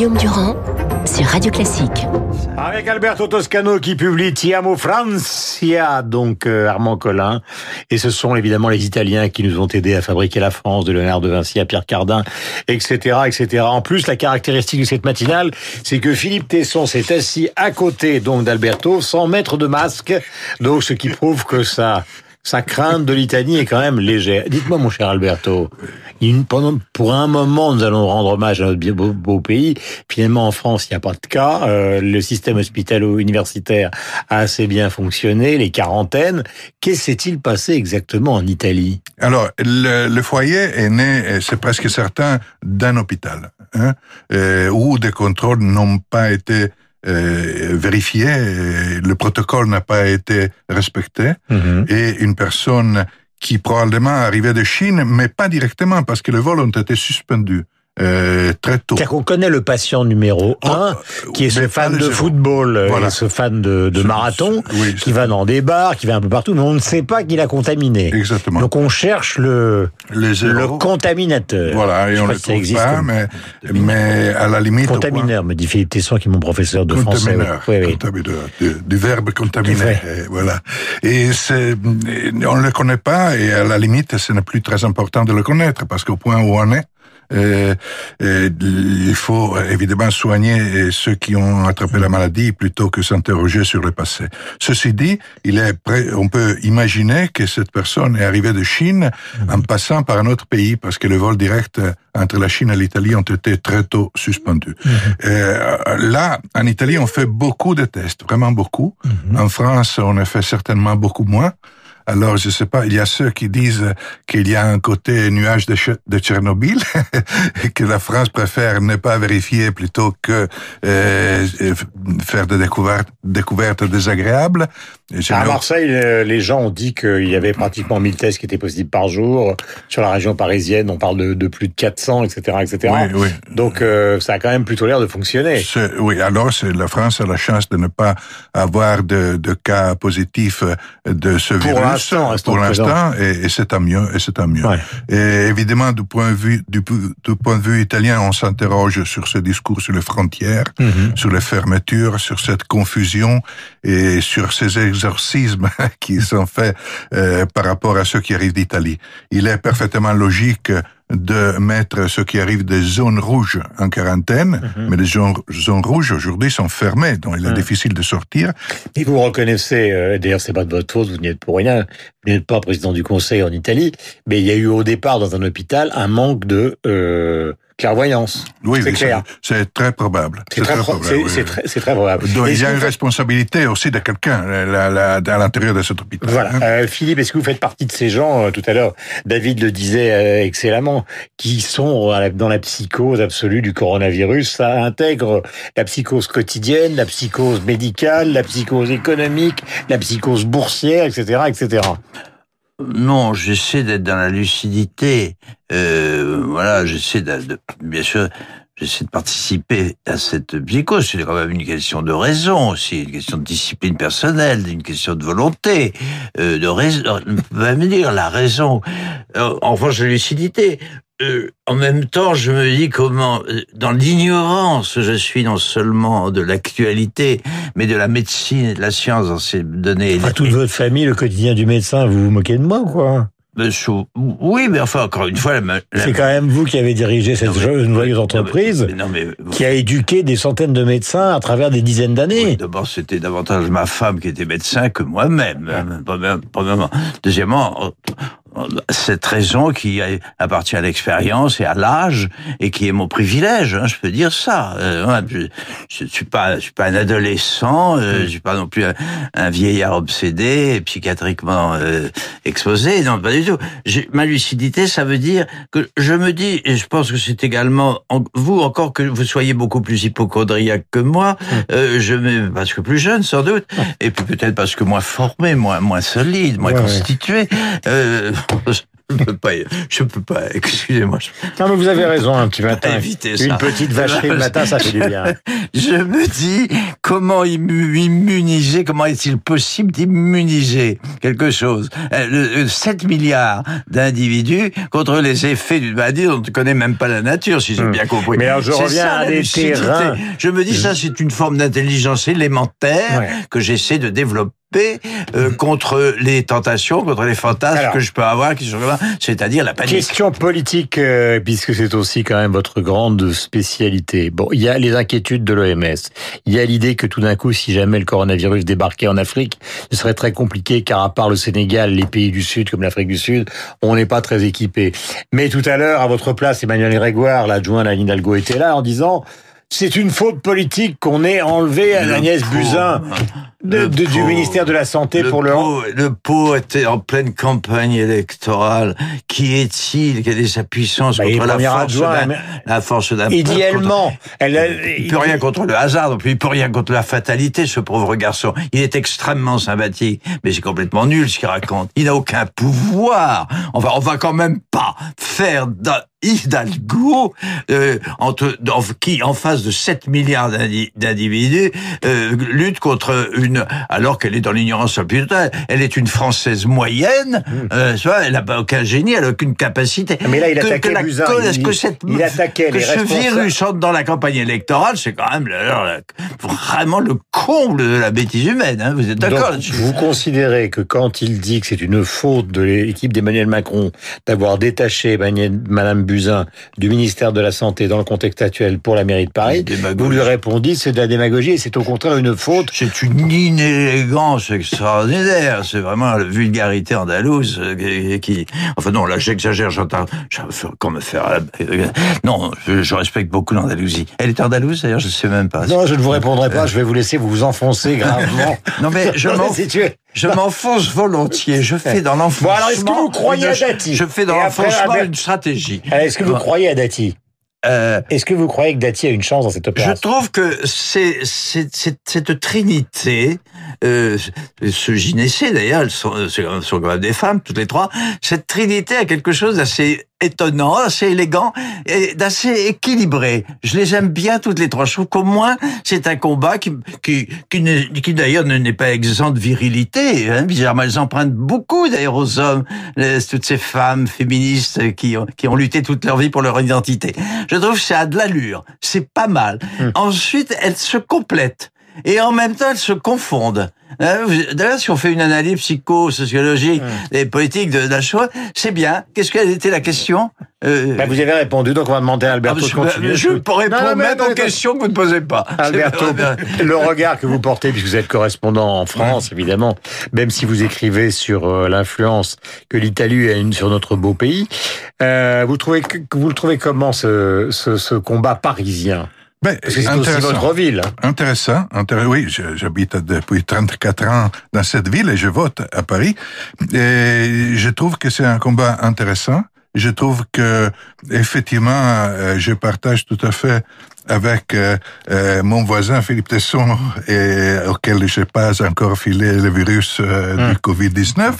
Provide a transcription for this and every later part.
Guillaume Durand sur Radio Classique. Avec Alberto Toscano qui publie Tiamo Francia, donc euh, Armand Collin. Et ce sont évidemment les Italiens qui nous ont aidés à fabriquer la France, de Léonard de Vinci à Pierre Cardin, etc., etc. En plus, la caractéristique de cette matinale, c'est que Philippe Tesson s'est assis à côté donc d'Alberto sans mettre de masque. Donc, ce qui prouve que ça sa crainte de litanie est quand même légère. Dites-moi, mon cher Alberto, pour un moment, nous allons rendre hommage à notre beau, beau pays. Finalement, en France, il n'y a pas de cas. Euh, le système hospitalo-universitaire a assez bien fonctionné, les quarantaines. Qu'est-ce s'est-il passé exactement en Italie? Alors, le, le, foyer est né, c'est presque certain, d'un hôpital, hein, euh, où des contrôles n'ont pas été euh, vérifié, le protocole n'a pas été respecté, Mhm. et une personne qui probablement arrivait de Chine, mais pas directement parce que les vols ont été suspendus euh, très tôt. Car qu'on connaît le patient numéro un, qui est ce fan de football, euh, Voilà. et ce fan de, de Ce- marathon, ce- oui, qui va dans des bars, qui va un peu partout, mais on ne sait pas qu'il a contaminé. Exactement. Donc on cherche le, le contaminateur. voilà, et on pas le trouve existe pas, mais, mais à la limite... au Contamineur, me dit Philippe Tesson, qui est mon professeur de français. Oui, oui. contamineur, du, du verbe contaminer, et voilà. Et c'est, on ne le connaît pas, et à la limite, ce n'est plus très important de le connaître, parce qu'au point où on est, euh, euh, il faut évidemment soigner ceux qui ont attrapé la maladie plutôt que s'interroger sur le passé. Ceci dit, il est prêt, on peut imaginer que cette personne est arrivée de Chine en passant par un autre pays parce que les vols directs entre la Chine et l'Italie ont été très tôt suspendus. Euh, là, en Italie, on fait beaucoup de tests, vraiment beaucoup. En France, on en fait certainement beaucoup moins. Alors, je sais pas, il y a ceux qui disent qu'il y a un côté nuage de, de Tchernobyl et que la France préfère ne pas vérifier plutôt que euh, faire des découvertes, découvertes désagréables. À Marseille, euh, les gens ont dit qu'il y avait pratiquement 1000 tests qui étaient possibles par jour. Sur la région parisienne, on parle de, de plus de 400, etc., etc. Oui, oui. Donc, euh, ça a quand même plutôt l'air de fonctionner. Oui, alors la France a la chance de ne pas avoir de, de cas positifs de ce Pour virus l'instant, pour l'instant, et, et c'est tant mieux, et c'est tant mieux. Ouais. Et évidemment, du point de vue du, point de vue italien, on s'interroge sur ce discours sur les frontières, Mhm. sur les fermetures, sur cette confusion et sur ces exorcismes qui sont faits euh, par rapport à ceux qui arrivent d'Italie. Il est parfaitement logique de mettre ceux qui arrivent des zones rouges en quarantaine, mais les zones, zones rouges aujourd'hui sont fermées, donc il est Mhm. difficile de sortir. Et vous reconnaissez, euh, d'ailleurs c'est pas de votre faute, vous n'y êtes pour rien, vous n'êtes pas président du conseil en Italie, mais il y a eu au départ dans un hôpital un manque de euh, clairvoyance. Oui, c'est clair. c'est très probable. C'est très, pro- oui, très, probable. Donc, il y a une responsabilité aussi de quelqu'un à l'intérieur de cet hôpital. Voilà. hein. Euh, Philippe, est-ce que vous faites partie de ces gens, euh, tout à l'heure, David le disait euh, excellemment, qui sont dans la psychose absolue du coronavirus Ça intègre la psychose quotidienne, la psychose médicale, la psychose économique, la psychose boursière, etc., etc. Non, j'essaie d'être dans la lucidité. Euh, voilà, j'essaie de, de- bien sûr, j'essaie de participer à cette psychose. C'est quand même une question de raison aussi, une question de discipline personnelle, une question de volonté, euh, de raison. On peut dire la raison. Euh, en revanche, la lucidité. Euh, en même temps, je me dis comment, euh, dans l'ignorance, je suis non seulement de l'actualité, mais de la médecine et de la science dans ces données. Enfin, toute votre famille, le quotidien du médecin, vous vous moquez de moi quoi Ben, sou- Oui, mais enfin, encore une fois, la, C'est quand même vous qui avez dirigé cette joyeuse entreprise Non, mais, non, mais- qui a éduqué des centaines de médecins à travers des dizaines Oui, d'années. D'abord, c'était davantage ma femme qui était médecin que moi-même. hein, première- Premièrement. Deuxièmement, euh, euh, cette raison qui appartient à l'expérience et à l'âge et qui est mon privilège, hein, je peux dire ça. Euh, ouais, je, je suis pas, je suis pas un adolescent, euh, je suis pas non plus un, un vieillard obsédé, et psychiatriquement euh, exposé. Non, pas du tout. Ma lucidité, ça veut dire que je me dis, et je pense que c'est également en- vous encore que vous soyez beaucoup plus hypochondriaque que moi, euh, je me, parce que plus jeune sans doute, et puis peut-être parce que moins formé, moins moins solide, moins Ouais, constitué. Je peux pas, je peux pas, excusez-moi. Non, mais vous avez raison, un petit matin. Éviter Une ça. petite vacherie le matin, ça fait du bien. Je me dis, comment immu- immuniser, comment est-il possible d'immuniser quelque chose? Euh, le- euh, 7 milliards d'individus contre les effets d'une maladie dont on ne connaît même pas la nature, si j'ai Hmm. bien compris. Mais alors, je reviens ça, à des terrains. Je me dis, ça, c'est une forme d'intelligence élémentaire Ouais. que j'essaie de développer euh, contre les tentations, contre les fantasmes Alors. que je peux avoir, qui sont là, c'est-à-dire la panique. Question politique, euh, puisque c'est aussi quand même votre grande spécialité. Bon, il y a les inquiétudes de l'OMS. Il y a l'idée que tout d'un coup, si jamais le coronavirus débarquait en Afrique, ce serait très compliqué, car à part le Sénégal, les pays du Sud, comme l'Afrique du Sud, on n'est pas très équipés. Mais tout à l'heure, à votre place, Emmanuel Grégoire, l'adjoint d'Anne Hidalgo, était là en disant... C'est une faute politique qu'on ait enlevé à Agnès. Buzyn de- de- du ministère de la Santé le pour le... pot, le pot était en pleine campagne électorale. Qui est-il Quelle est sa puissance Bah, contre la force adjoint, mais- la force d'un Idéalement, elle a- Il peut rien contre le hasard, non plus. Il peut rien contre la fatalité, ce pauvre garçon. Il est extrêmement sympathique, mais c'est complètement nul ce qu'il raconte. Il n'a aucun pouvoir. On va, on va quand même pas faire d'un Hidalgo, euh, entre, en- qui, en face de 7 milliards d'indi- d'individus, euh, lutte contre une, alors qu'elle est dans l'ignorance la totale. Elle est une Française moyenne, euh, tu vois, elle n'a pas aucun génie, elle n'a aucune capacité. Hmm. Mais là, il Que- attaquait que la Buzyn, cause- il- que cette, il attaquait que les ce virus entre dans la campagne électorale, c'est quand même le- vraiment le comble de la bêtise humaine. Hein, vous êtes d'accord là-dessus Vous considérez que quand il dit que c'est une faute de l'équipe d'Emmanuel Macron d'avoir détaché Madame Buzyn du ministère de la Santé dans le contexte actuel pour la mairie de Paris, vous lui répondez c'est de la démagogie et c'est au contraire une faute. C'est une inélégance extraordinaire. C'est vraiment la vulgarité andalouse euh, qui, qui- enfin non, là j'exagère. J'entends, comme me faire. euh, Non, je, je respecte beaucoup l'Andalousie. Elle est andalouse d'ailleurs, je sais même pas. Non, je ne vous répondrai pas, je vais vous laisser vous vous enfoncer gravement. Non mais je Je m'enfonce volontiers. Je fais dans l'enfoncement. Bon, alors, est-ce que vous croyez à une- Dati Je fais dans l'enfoncement une stratégie. Alors, Est-ce que vous croyez à Dati Euh, Est-ce que vous croyez que Dati a une chance dans cette Je opération? trouve que c'est- cette trinité, euh, ce gynécée d'ailleurs, elles sont, elles sont quand même des femmes, toutes les trois, cette trinité a quelque chose d'assez étonnant, assez élégant et d'assez équilibré. Je les aime bien toutes les trois. Je trouve qu'au moins c'est un combat qui, qui, qui, qui d'ailleurs ne- n'est pas exempt de virilité. Hein. Bizarrement, elles empruntent beaucoup d'ailleurs aux hommes, les- toutes ces femmes féministes qui ont, qui ont lutté toute leur vie pour leur identité. Je trouve que ça a de l'allure. C'est pas mal. Ensuite, elles se complètent. Et en même temps, elles se confondent. Hein, D'ailleurs, si on fait une analyse psycho-sociologique et politique de, de la chose, c'est bien. Qu'est-ce qu'elle était la question Euh, Bah, Vous avez répondu, donc on va demander à ah, Alberto je, de continuer. je pourrais Non, répondre non, mais même aux questions que vous ne posez pas. Alberto, le regard que vous portez, puisque vous êtes correspondant en France, évidemment, même si vous écrivez sur euh, l'influence que l'Italie a une sur notre beau pays, euh, vous trouvez vous le trouvez comment ce, ce, ce combat parisien? Ben, c'est aussi intéressant. votre ville. Intéressant, intér- oui, j'habite depuis 34 ans dans cette ville et je vote à Paris. Et je trouve que c'est un combat intéressant. Je trouve que effectivement, euh, je partage tout à fait avec euh, euh, mon voisin Philippe Tesson, et auquel je n'ai pas encore filé le virus euh, du Covid-19,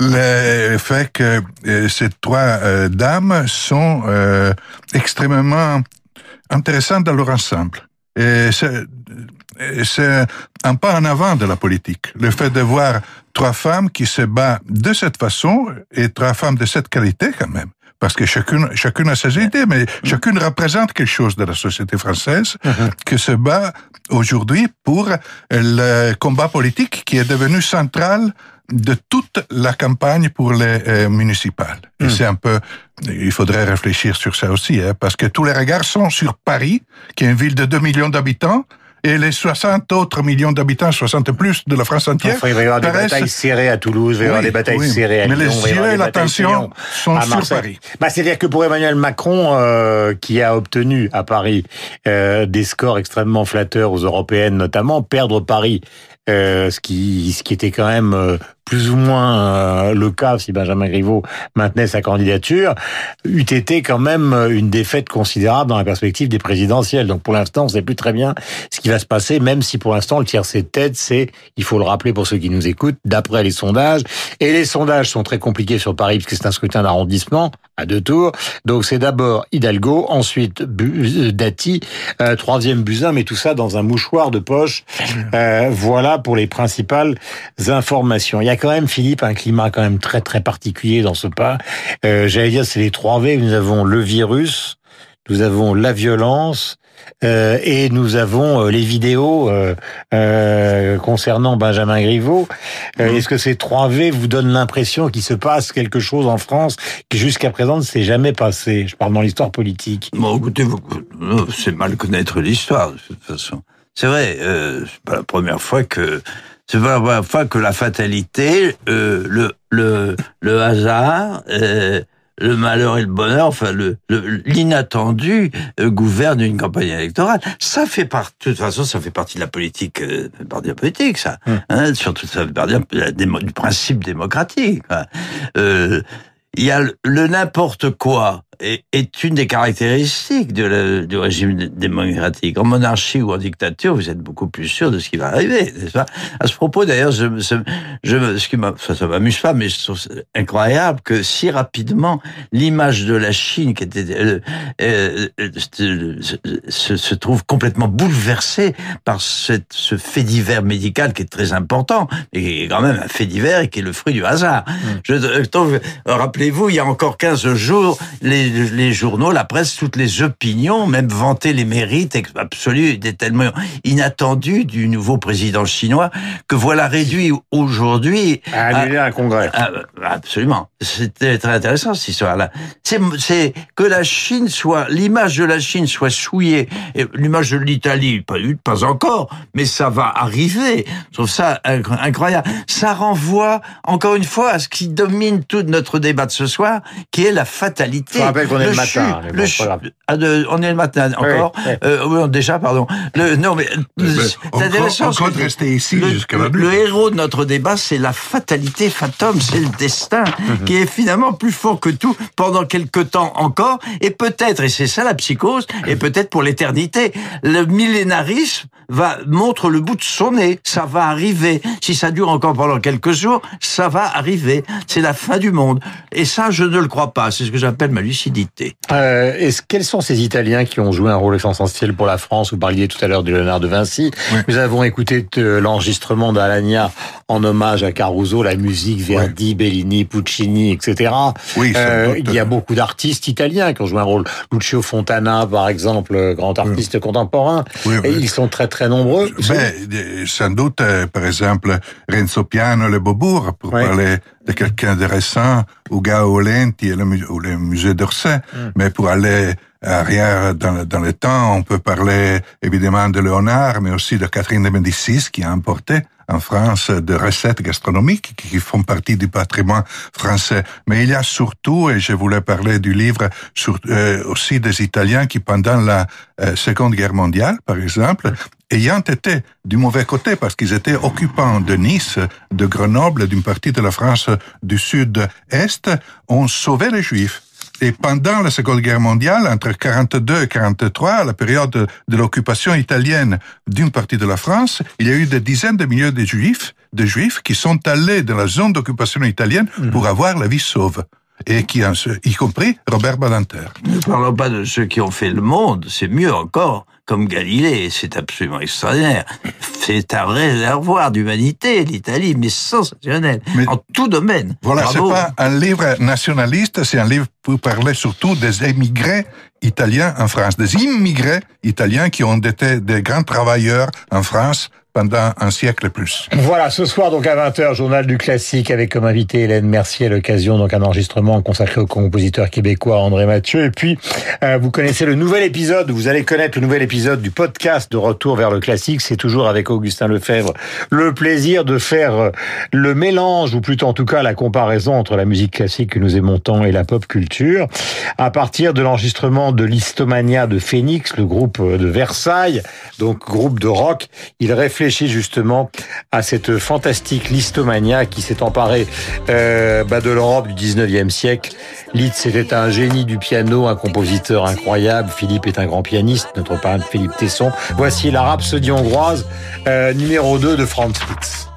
le fait que ces trois dames sont extrêmement intéressantes dans leur ensemble. Et c'est, un pas en avant de la politique. Le fait de voir trois femmes qui se battent de cette façon et trois femmes de cette qualité quand même. Parce que chacune, chacune a ses idées, mais chacune représente quelque chose de la société française que se bat aujourd'hui pour le combat politique qui est devenu central de toute la campagne pour les euh, municipales. Et c'est un peu, il faudrait réfléchir sur ça aussi, hein, parce que tous les regards sont sur Paris, qui est une ville de 2 millions d'habitants, et les 60 autres millions d'habitants, 60 plus de la France entière, Enfin, il va y avoir des batailles serrées à Toulouse, il va y avoir Oui, des batailles oui. serrées à Mais Lyon, les y avoir yeux et l'attention sont à sur. Paris. Bah, C'est-à-dire que pour Emmanuel Macron, euh, qui a obtenu à Paris euh, des scores extrêmement flatteurs aux européennes notamment, perdre Paris, euh, ce qui ce qui était quand même plus ou moins euh, le cas si Benjamin Griveaux maintenait sa candidature, eût été quand même une défaite considérable dans la perspective des présidentielles. Donc pour l'instant, on ne sait plus très bien ce qui va se passer, même si pour l'instant, le tiercé de tête, c'est, il faut le rappeler pour ceux qui nous écoutent, d'après les sondages. Et les sondages sont très compliqués sur Paris, puisque c'est un scrutin d'arrondissement à deux tours. Donc c'est d'abord Hidalgo, ensuite Bu- Dati, euh, troisième Buzyn, mais tout ça dans un mouchoir de poche. Euh, voilà pour les principales informations. Quand même, Philippe, un climat quand même très très particulier dans ce pas. Euh, J'allais dire, c'est les trois V. Nous avons le virus, nous avons la violence. euh, et nous avons euh, les vidéos euh, concernant Benjamin Griveaux. Euh, Est-ce que ces trois V vous donnent l'impression qu'il se passe quelque chose en France qui jusqu'à présent ne s'est jamais passé? Je parle dans l'histoire politique. Bon, écoutez, c'est mal connaître l'histoire, de toute façon. C'est vrai, c'est pas la première fois que c'est pas la première fois que la fatalité, euh, le le le hasard, euh, le malheur et le bonheur, enfin le le- l'inattendu euh, gouverne une campagne électorale. Ça fait partie, de toute façon, ça fait partie de la politique, euh, partie de la politique, ça. Hein, surtout, ça fait partie la démo- du principe démocratique. Euh, il y a le, le n'importe quoi est, est une des caractéristiques de la- du régime dé- démocratique. En monarchie ou en dictature, vous êtes beaucoup plus sûr de ce qui va arriver, n'est-ce pas? À ce propos, d'ailleurs, je, je, je, ce qui ça, ça m'amuse pas, mais je trouve incroyable que si rapidement l'image de la Chine, qui était euh, euh, euh, se, se trouve complètement bouleversée par cette, ce fait divers médical qui est très important, et qui est quand même un fait divers et qui est le fruit du hasard. Je euh, trouve, rappelez-vous, il y a encore 15 jours, les, les journaux, la presse, toutes les opinions, même vantaient les mérites absolus, étaient tellement inattendus du nouveau président chinois que voilà réduit aujourd'hui À annuler un congrès. absolument. C'était très intéressant cette histoire-là. C'est, que la Chine soit, l'image de la Chine soit souillée. L'image de l'Italie, pas, pas encore, mais ça va arriver. Je trouve ça inc- incroyable. Ça renvoie encore une fois à ce qui domine tout notre débat de ce soir, qui est la fatalité. Rappelle qu'on est le matin, le ah, de- on est le matin encore. oui. Euh, oui, déjà, pardon. Le, non, mais encore que- de rester ici le, jusqu'à la le héros de notre débat, c'est la fatalité fatum, c'est le destin Mhm. qui est finalement plus fort que tout pendant quelque temps encore, et peut-être, et c'est ça la psychose, et peut-être pour l'éternité, le millénarisme va montre le bout de son nez, ça va arriver. Si ça dure encore pendant quelques jours, ça va arriver. C'est la fin du monde. Et ça, je ne le crois pas. C'est ce que j'appelle ma lucidité. Euh, est-ce, quels sont ces Italiens qui ont joué un rôle essentiel pour la France? Vous parliez tout à l'heure de Léonard de Vinci. Oui. Nous avons écouté euh, l'enregistrement d'Alagna en hommage à Caruso, la musique Verdi, Bellini, Puccini, etc. Oui, Euh, il y a beaucoup d'artistes italiens qui ont joué un rôle. Lucio Fontana, par exemple, euh, grand artiste contemporain. Oui, Et oui. ils sont très très nombreux. Euh, sans doute, par exemple, Renzo Piano, le Beaubourg, pour parler de quelqu'un de récent, ou Gao Lenti et le, mu- ou le musée d'Orsay. Mm. Mais pour aller arrière dans, le- dans le temps, on peut parler évidemment de Léonard, mais aussi de Catherine de Médicis, qui a importé en France de recettes gastronomiques qui qui font partie du patrimoine français. Mais il y a surtout, et je voulais parler du livre, sur, euh, aussi des Italiens qui, pendant la euh, Seconde Guerre mondiale, par exemple, ayant été du mauvais côté parce qu'ils étaient occupants de Nice, de Grenoble, d'une partie de la France du sud-est, ont sauvé les Juifs. Et pendant la Seconde Guerre mondiale, entre 42 et 43, la période de, l'occupation italienne d'une partie de la France, il y a eu des dizaines de milliers de Juifs, de Juifs qui sont allés dans la zone d'occupation italienne pour avoir la vie sauve. Et qui, y compris Robert Badinter. Ne parlons pas de ceux qui ont fait le monde, c'est mieux encore, comme Galilée, c'est absolument extraordinaire. C'est un réservoir d'humanité, l'Italie, mais sensationnel, Mais- en tout domaine. Voilà, c'est pas un livre nationaliste, c'est un livre pour parler surtout des émigrés italiens en France, des immigrés italiens qui ont été des grands travailleurs en France pendant un siècle et plus. Voilà, ce soir donc à 20h, journal du classique avec comme invité Hélène Mercier à l'occasion donc un enregistrement consacré au compositeur québécois André Mathieu et puis euh, vous connaissez le nouvel épisode, vous allez connaître le nouvel épisode du podcast de retour vers le classique, c'est toujours avec Augustin Lefebvre. Le plaisir de faire euh, le mélange ou plutôt en tout cas la comparaison entre la musique classique que nous aimons tant et la pop culture à partir de l'enregistrement de l'Histomania de Phoenix, le groupe de Versailles, donc groupe de rock, il réfléchit réfléchir justement à cette fantastique listomania qui s'est emparée euh, bah, de l'Europe du 19e siècle. Liszt c'était un génie du piano, un compositeur incroyable. Philippe est un grand pianiste, notre parrain Philippe Tesson. Voici la rhapsodie hongroise euh, numéro 2 de Franz Liszt.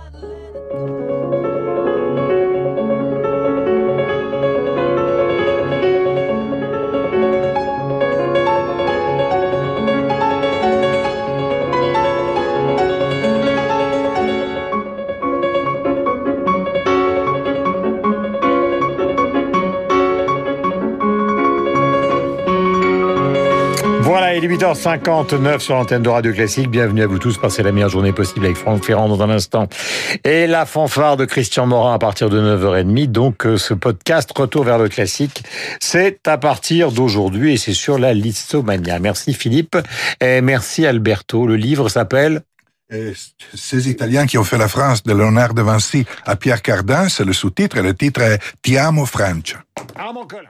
Voilà, il est 8h59 sur l'antenne de Radio Classique. Bienvenue à vous tous. Passez la meilleure journée possible avec Franck Ferrand dans un instant. Et la fanfare de Christian Morin à partir de 9h30. Donc, euh, ce podcast Retour vers le classique, c'est à partir d'aujourd'hui et c'est sur la listomania. Merci Philippe et merci Alberto. Le livre s'appelle ces Italiens qui ont fait la France de Léonard de Vinci à Pierre Cardin, c'est le sous-titre et le titre est Ti amo Francia. Collin.